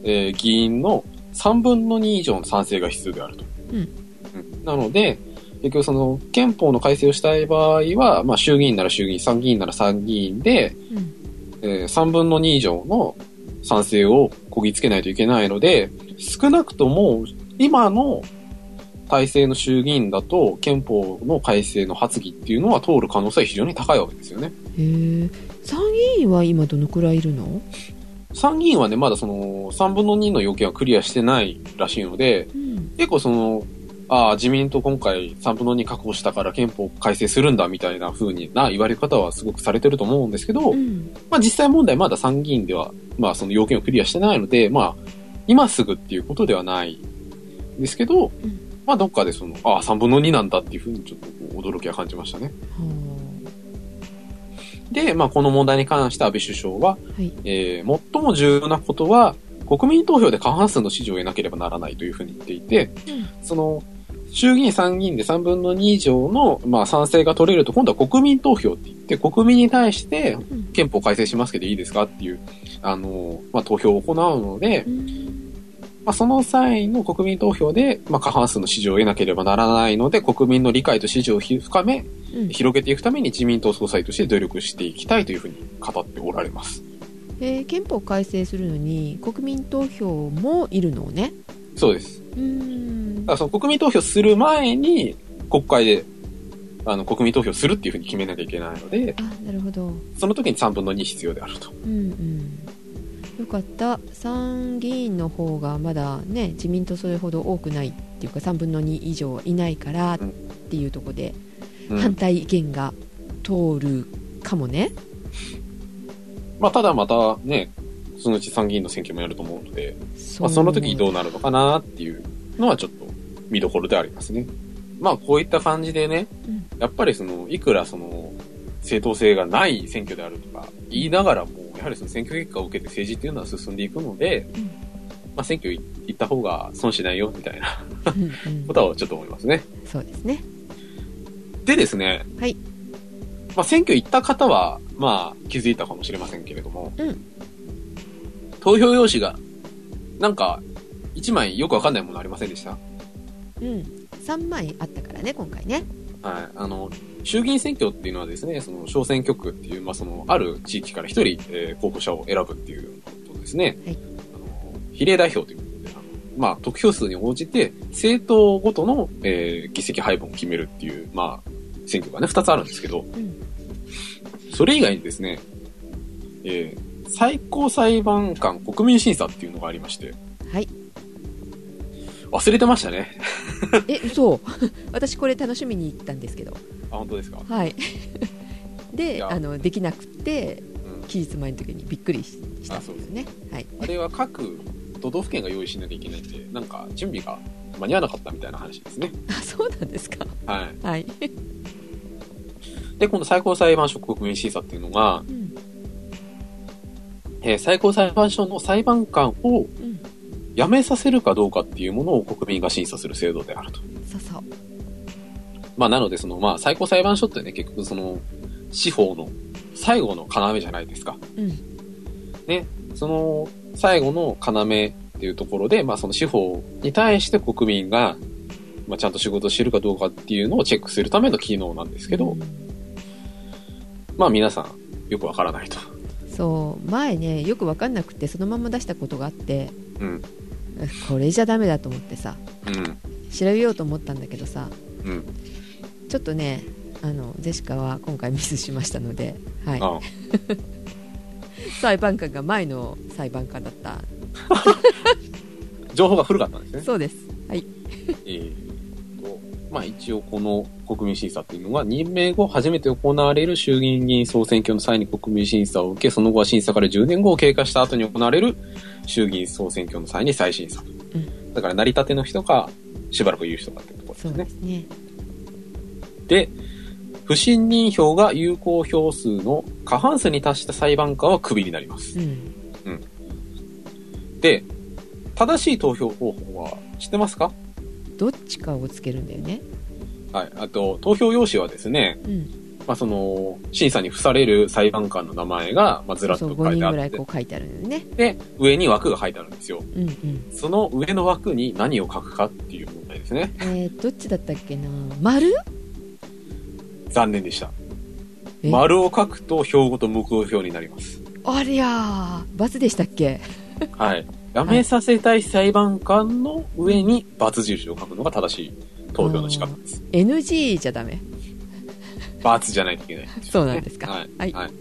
えー議員の3分の2以上の賛成が必要であると。うん。うん。なので、結局その憲法の改正をしたい場合は、まあ衆議院なら衆議院、参議院なら参議院で、うん。えー3分の2以上の賛成をこぎつけないといけないので、少なくとも今の体制の衆議院だと憲法の改正の発議っていうのは通る可能性は非常に高いわけですよね。へえ参議院は今どのくらいいるの？参議院はね、まだその3分の2の要件はクリアしてないらしいので、うん。結構その、ああ、自民党今回3分の2確保したから憲法改正するんだみたいな風にな言われ方はすごくされてると思うんですけど、うん。まあ実際問題まだ参議院では、まあその要件をクリアしてないので、まあ今すぐっていうことではないんですけど、ん。まあどっかでその、ああ、3分の2なんだっていうふうにちょっと驚きは感じましたね。はで、まあこの問題に関して安倍首相は、あはい。えー最も重要なことは、国民投票で過半数の支持を得なければならないというふうに言っていて、その、衆議院、参議院で3分の2以上の、まあ、賛成が取れると、今度は国民投票って言って、国民に対してうん。憲法改正しますけどいいですかっていう、あの、まあ、投票を行うのでう、んまあ、その際の国民投票で、まあ、過半数の支持を得なければならないので、国民の理解と支持をひ深め、うん広げていくために自民党総裁として努力していきたいというふうに語っておられます。えー憲法改正するのに国民投票もいるのね？そうです。うーんだからその国民投票する前に、国会で、あの、国民投票するっていうふうに決めなきゃいけないので、あなるほどその時に3分の2必要であると。うんうんよかった。参議院の方がまだね自民党それほど多くないっていうか3分の2以上いないからっうんていうところでうん。反対意見が通るかもね、まあ、ただまたね、そのうち参議院の選挙もやると思うので、そまあ、その時どうなるのかなっていうのはちょっと見どころでありますね。まあ、こういった感じでね、うん。やっぱりその、いくらその、正当性がない選挙であるとか言いながらも、やはりその選挙結果を受けて政治っていうのは進んでいくので、うん。まあ、選挙行った方が損しないよみたいなうんうん。ことはちょっと思いますね。そうですね。でですね、はい。まあ、選挙行った方は、まあ、気づいたかもしれませんけれども、うん。投票用紙が、なんか、1枚よくわかんないものありませんでした？うん。3枚あったからね今回ねはい。あの、衆議院選挙っていうのはですね、その小選挙区っていう、まあ、その、ある地域から1人、えー候補者を選ぶっていうことですね。はいあの、比例代表ということで、あのまあ、得票数に応じて、政党ごとの、えー議席配分を決めるっていう、まあ、選挙がね、2つあるんですけど、うんそれ以外にですね、えー最高裁判官国民審査っていうのがありまして、はい忘れてましたね。え嘘。私これ楽しみに行ったんですけど。あ、本当ですか？はい。いでや。あのできなくてうん。期日前の時にびっくりししたんですよね。はい。あれは各都道府県が用意しなきゃいけないんで、なんか準備が間に合わなかったみたいな話ですね。あそうなんですか。はい。はい、で、今度最高裁判所国民審査っていうのが、うん。えー最高裁判所の裁判官をうん、辞めさせるかどうかっていうものを国民が審査する制度であると。そうそうまあ、なので、その、まあ、最高裁判所ってね、結局その、司法の最後の要じゃないですか。うんね、その最後の要っていうところで、まあその司法に対して国民が、まあちゃんと仕事をしてるかどうかっていうのをチェックするための機能なんですけど、うんまあ皆さんよくわからないと。そう前ねよく分かんなくてそのまま出したことがあってうん。これじゃダメだと思ってさうん。調べようと思ったんだけどさうん。ちょっとねあのジェシカは今回ミスしましたので、はい、あ 裁判官が前の裁判官だった情報が古かったんですね。そうですはい えーと、まあ一応この国民審査っていうのが任命後初めて行われる衆議院議員総選挙の際に国民審査を受け、その後は審査から10年後を経過した後に行われる衆議院総選挙の際に再審査。んだから成り立ての人か、しばらくいる人かってところですねで。すね。で、不信任票が有効票数の過半数に達した裁判官はクビになります。うん。で、正しい投票方法は知ってますか？どっちかをつけるんだよね。はい。あと、投票用紙はですね、うん。まあ、その、審査に付される裁判官の名前が、まあ、ずらっと5人ぐらい書いてあってこう書いてあるよね。で、上に枠が書いてあるんですよ。うんうん。その上の枠に何を書くかっていう問題ですね。えー、どっちだったっけな？丸？残念でした。え？丸を書くと票ごと無効票になります。ありゃー、罰でしたっけ？はい。やめさせたい裁判官の上に×印を書くのが正しい投票の仕方です。?NG じゃダメ。×じゃないといけない。そうなんですか。はい。はい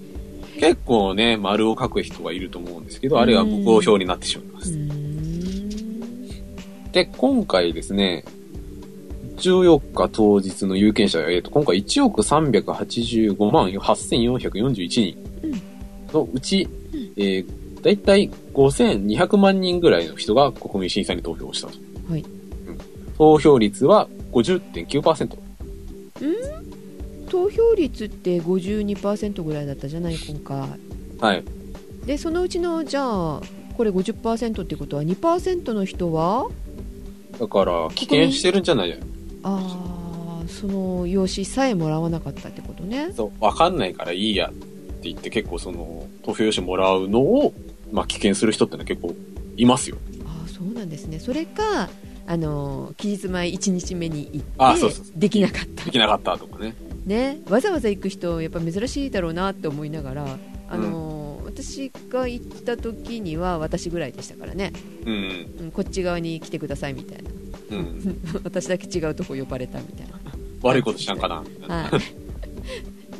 結構ね、丸を書く人がいると思うんですけど、あれは無効票になってしまいまうす。ーん。で、今回ですね、14日当日の有権者、えっ、と、今回1億385万8441人のうち、えー、だいたい5200万人ぐらいの人が国民審査に投票をしたと。はいうん投票率は50.9%。投票率って52%ぐらいだったじゃない今回。はい。でそのうちのじゃあこれ50%ってことは2%の人は？だから、棄権してるんじゃない？ああその用紙さえもらわなかったってことね。そう、わかんないからいいやって言って結構その、投票用紙もらうのを、まあ、棄権する人ってのは結構いますよ。ああそうなんですね。それかあの期日前1日目に行ってあそうそうそう。できなかった。できなかったとかね。ねわざわざ行く人やっぱ珍しいだろうなって思いながらあの、私が行った時には私ぐらいでしたからね、うん。うん、こっち側に来てくださいみたいな。うん。私だけ違うとこ呼ばれたみたい悪いことしたんか。な、は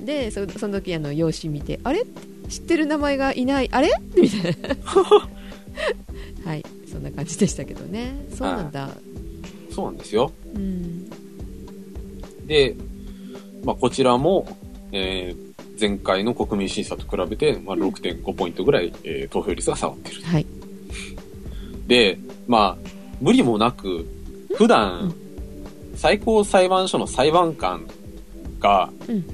い、でそその時あの用紙見てあれ？知ってる名前がいない。あれ？みたいな。はい。そんな感じでしたけどね。そうなんだ、そうなんですよ。うん。で、まあ、こちらも、えー前回の国民審査と比べて、まあ、6.5ポイントぐらい、えー投票率が下がってる。はい。で、まあ、無理もなく、普段、最高裁判所の裁判官が、うん。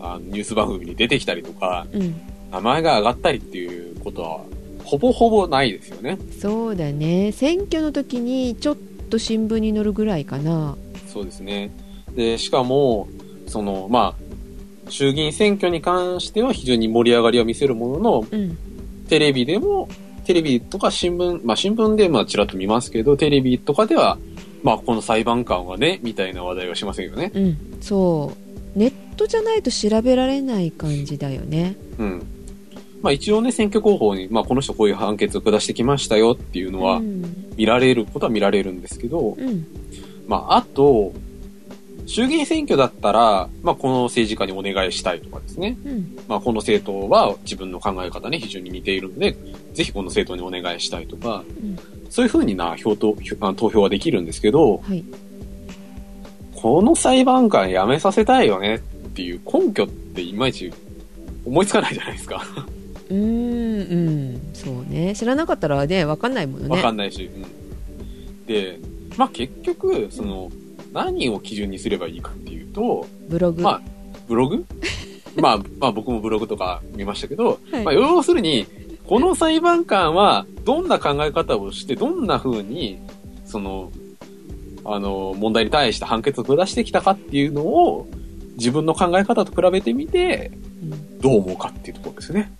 あのニュース番組に出てきたりとか、うん。名前が上がったりっていうことは、ほぼほぼないですよね。そうだね。選挙の時にちょっと新聞に載るぐらいかな。そうですね。で、しかも、その、まあ、衆議院選挙に関しては非常に盛り上がりを見せるものの、うん。テレビでも、テレビとか新聞、まあ新聞でまあちらっと見ますけど、テレビとかでは、まあこの裁判官はね、みたいな話題はしませんよね。うん。そう。ネットじゃないと調べられない感じだよね。うん。まあ一応ね、選挙広報に、まあこの人こういう判決を下してきましたよっていうのはうん。見られることは見られるんですけど、うん。まああと、衆議院選挙だったら、まあこの政治家にお願いしたいとかですね。うん。まあこの政党は自分の考え方に非常に似ているので、ぜひこの政党にお願いしたいとか、うん。そういうふうにな票と票あ投票はできるんですけど、はい。この裁判官辞めさせたいよねっていう根拠っていまいち思いつかないじゃないですか。うーんうん。そうね。知らなかったらね分かんないものね。わかんないし。うん。で、まあ結局、その、何を基準にすればいいかっていうと、ブログ、まあブログ？まあ、まあ僕もブログとか見ましたけど、はい。まあ要するに、この裁判官はどんな考え方をして、どんな風に、その、あの、問題に対して判決を下してきたかっていうのを、自分の考え方と比べてみて、うんどう思うかっていうところですね。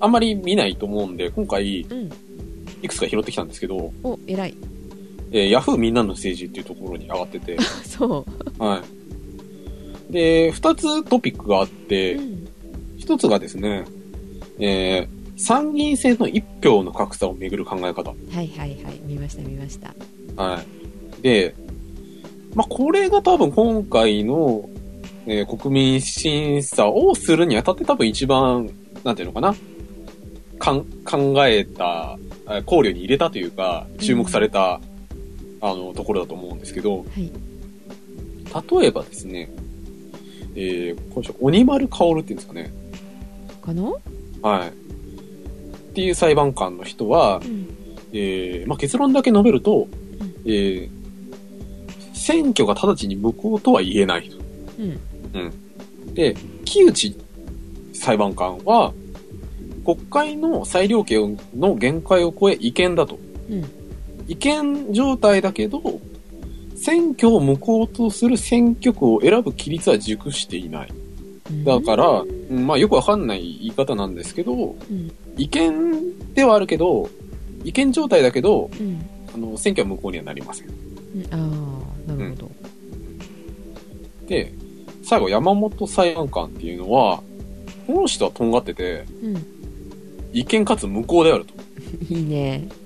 あんまり見ないと思うんで、今回、うん、いくつか拾ってきたんですけど、お偉いえー、ヤフーみんなの政治っていうところに上がってて、そう、はい。で、二つトピックがあってう、ん。一つがですね、えー、参議院選の一票の格差をめぐる考え方。はいはいはい。見ました見ました。はい。で、まあ、これが多分今回の、えー国民審査をするにあたって多分一番、なんていうのかな、かん考えた、えー考慮に入れたというか、注目された、あの、ところだと思うんですけど、はい例えばですね、えー、これ鬼丸薫っていうんですかね。かな、はい。っていう裁判官の人はう、んえーまあ、結論だけ述べると、んえー選挙が直ちに無効とは言えないと。うんで、木内裁判官は、国会の裁量権の限界を超え違憲だと。うん違憲状態だけど、選挙を無効とする選挙区を選ぶ規律は熟していない。うんだから、うんまあよくわかんない言い方なんですけど、うん。違憲ではあるけど、違憲状態だけど、うん。あの、選挙は無効にはなりません。うん。ああなるほど、で、最後山本裁判官っていうのは、この人はとんがってて、うん。違憲かつ無効であると。いいね。うん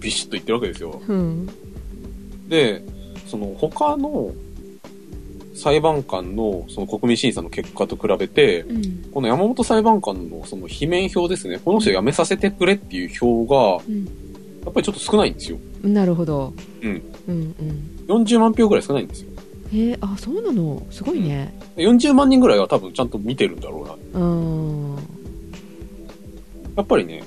ビシッと言ってるわけですよ。うんで、その他の裁判官のその国民審査の結果と比べて、うんこの山本裁判官のその罷免票ですね、この人辞めさせてくれっていう票が、うんやっぱりちょっと少ないんですよ。なるほどうん。うんうん40万票ぐらい少ないんですよ。へえあそうなの？すごいね40万人ぐらいは多分ちゃんと見てるんだろうな。うんやっぱりね、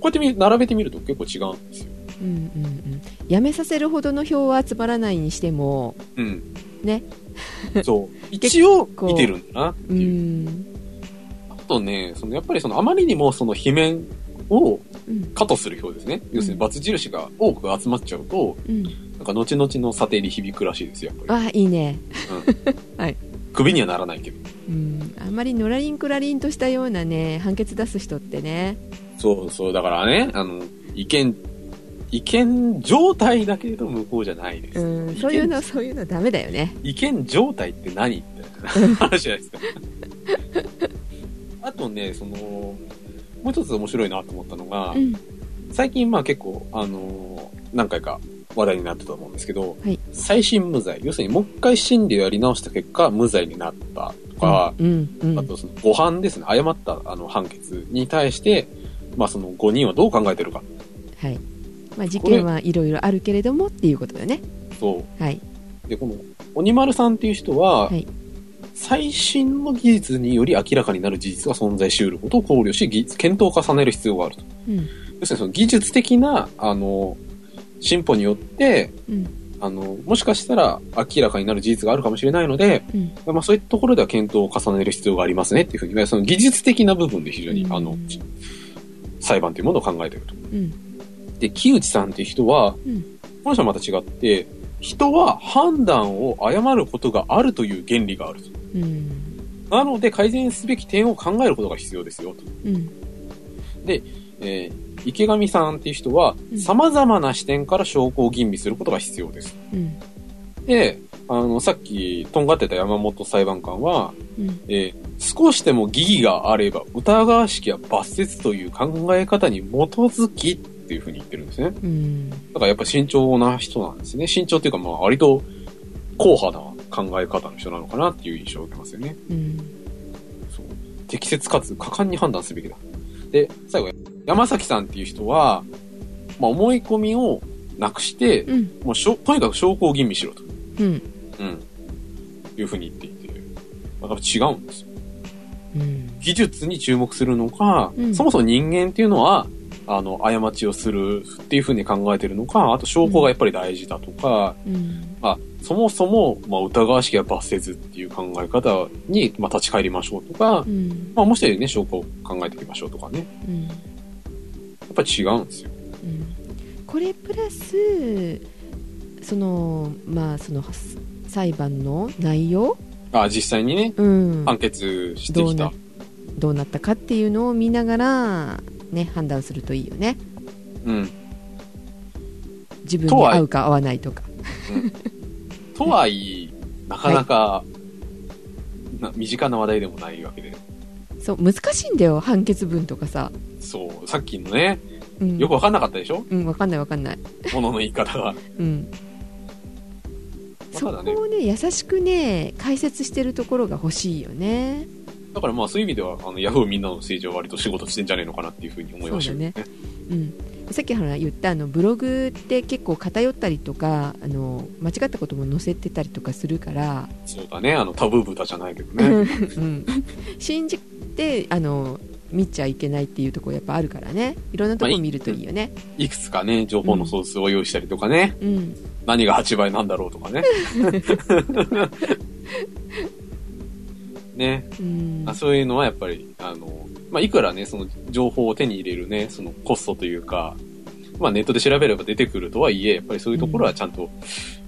こうやって見並べてみると結構違うんですよ。うんうんうんやめさせるほどの票は集まらないにしてもうん。ね。そう。一応見てるんだなってういう。んあとね、そのやっぱりそのあまりにもその罷免をうん加とする票ですね。要するに×印が多く集まっちゃうと、うんなんか後々の査定に響くらしいですよ、やっぱり。あいいね 首にはならないけど。うんあんまりのらりんくらりんとしたようなね判決出す人ってねそうそう。だからね、あの、違憲、違憲状態だけど無効じゃないです。うんそういうのそういうのダメだよね。違憲状態って何みたいな 話じゃないですか。あとね、その、もう一つ面白いなと思ったのが、うん。最近まあ結構、あのー何回か話題になってたと思うんですけど、はい。再審無罪、要するにもう一回審理をやり直した結果、無罪になったとか、うんうんあとその誤判ですね、誤ったあの判決に対して、まあその5人はどう考えてるか。はいまあ事件はいろいろあるけれどもっていうことだよね。そはい、う。で、この、鬼丸さんっていう人は、はい。最新の技術により明らかになる事実が存在し得ることを考慮し、技術検討を重ねる必要があると。うん。要するにその技術的な、あの、進歩によって、うん。あの、もしかしたら明らかになる事実があるかもしれないので、うん。まあそういったところでは検討を重ねる必要がありますねっていうふうに、その技術的な部分で非常に、うん。あの、裁判というものを考えていると。うんで、木内さんっていう人は、うんこの人はまた違って、人は判断を誤ることがあるという原理があると。うんなので改善すべき点を考えることが必要ですよと。うんえー池上さんっていう人はうん、様々な視点から証拠を吟味することが必要です。うんで、あの、さっき、とんがってた山本裁判官は、うんえー少しでも疑義があれば、疑わしきは罰せという考え方に基づきっていうふうに言ってるんですね。うんだからやっぱ慎重な人なんですね。慎重っていうか、まあ、割と、硬派な考え方の人なのかなっていう印象を受けますよね。うんそう。適切かつ果敢に判断すべきだ。で、最後、山崎さんっていう人は、まあ、思い込みをなくして、うんもうしょ、とにかく証拠を吟味しろと。うんうん。いうふうに言っていて、まあ、多分違うんですよ。うん技術に注目するのか、うんそもそも人間っていうのは、あの、過ちをするっていうふうに考えてるのか、あと証拠がやっぱり大事だとか、うん。まあ、そもそも、まあ、疑わしきは罰せずっていう考え方に、まあ、立ち返りましょうとか、うん。まあ、もしね、証拠を考えていきましょうとかね。うん。やっぱり違うんですよ。うん。これプラスそのまあその裁判の内容、あ実際にね、うん、判決してきた。どうなったかっていうのを見ながら、ね、判断するといいよね。うん。自分に合うか合わないとか。とはいえ、なかなか、な身近な話題でもないわけで。そう難しいんだよ判決文とかさ、そう、さっきのね、うん、よくわかんなかったでしょ？うん分かんない分かんない、ものの言い方が。うん、そこをね優しくね解説してるところが欲しいよねだからまあそういう意味では、あの、ヤフーみんなの政治は割と仕事してんじゃねえのかなっていうふうに思いましたよね。うん、さっきほら言ったあのブログって結構偏ったりとかあの間違ったことも載せてたりとかするから、そうだね、あの、タブー豚じゃないけどうね。ん。信じてあの見ちゃいけないっていうところやっぱあるからね。いろんなとこ見るといいよね、いくつかね、情報のソースを用意したりとかね、うん。何が8倍なんだろうとかね。ね、うん。あそういうのはやっぱり、あの、まあ、いくらね、その情報を手に入れるね、そのコストというか、まあ、ネットで調べれば出てくるとはいえ、やっぱりそういうところはちゃんと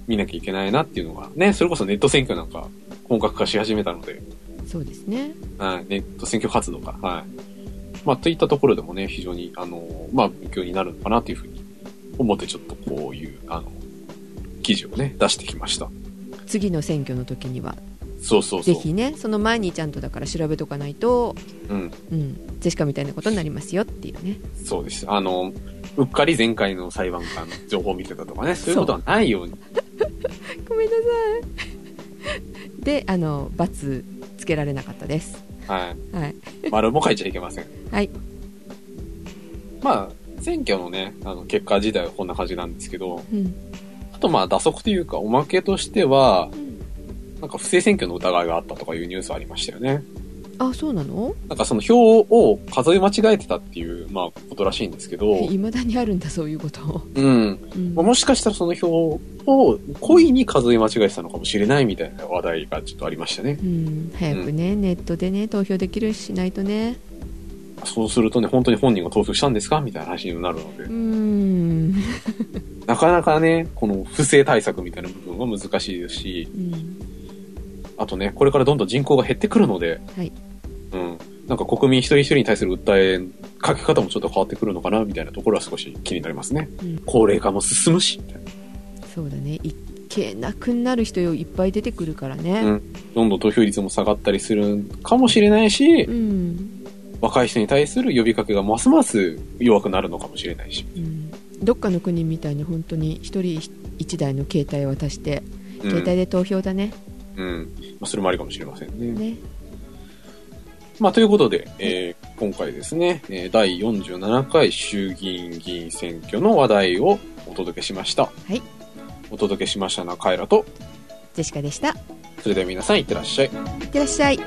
見なきゃいけないなっていうのが、ね、それこそネット選挙なんか本格化し始めたので、そうですね。はい、ネット選挙活動か、はい。まあ、といったところでもね、非常に、あの、まあ、勉強になるのかなというふうに思って、ちょっとこういう、あの、記事をね、出してきました。次の選挙の時にはそうそうそう。ぜひねその前にちゃんとだから調べとかないと、うん、うん、ジェシカみたいなことになりますよっていうねそうです。あの、うっかり前回の裁判官の情報を見てたとかね、そういうことはないように。ごめんなさいであの罰つけられなかったですはい。はい丸も書いちゃいけません。はいまあ、選挙のね、あの、結果自体はこんな感じなんですけど、うんあとまあ、打足というか、おまけとしては、うんなんか不正選挙の疑いがあったとかいうニュースありましたよね。あそうなの？なんかその票を数え間違えてたっていう、まあ、ことらしいんですけど、いまだにあるんだそういうこと、うん。うん。まあもしかしたらその票を故意に数え間違えてたのかもしれないみたいな話題がちょっとありましたね。うん、早くね、ネットでね投票できるしないとね。そうするとね、本当に本人が投票したんですかみたいな話になるので。う、ん、なかなかね、この不正対策みたいな部分は難しいですし、うん、あとね、これからどんどん人口が減ってくるので、はいうん。なんか国民一人一人に対する訴え、かけ方もちょっと変わってくるのかなみたいなところは少し気になりますね。うん高齢化も進むし。そうだねいけなくなる人いっぱい出てくるからねうん。どんどん投票率も下がったりするかもしれないし、うん、若い人に対する呼びかけがますます弱くなるのかもしれないし。うんどっかの国みたいに本当に一人一台の携帯を渡して、うん携帯で投票だねうん。まあ、それもありかもしれませんね。ねまあ、ということで、えー今回ですね、えー第47回衆議院議員選挙の話題をお届けしました。はいお届けしましたのはカエラと、ジェシカでしたいそれでは皆さんいってらっしゃい。ってらっしゃい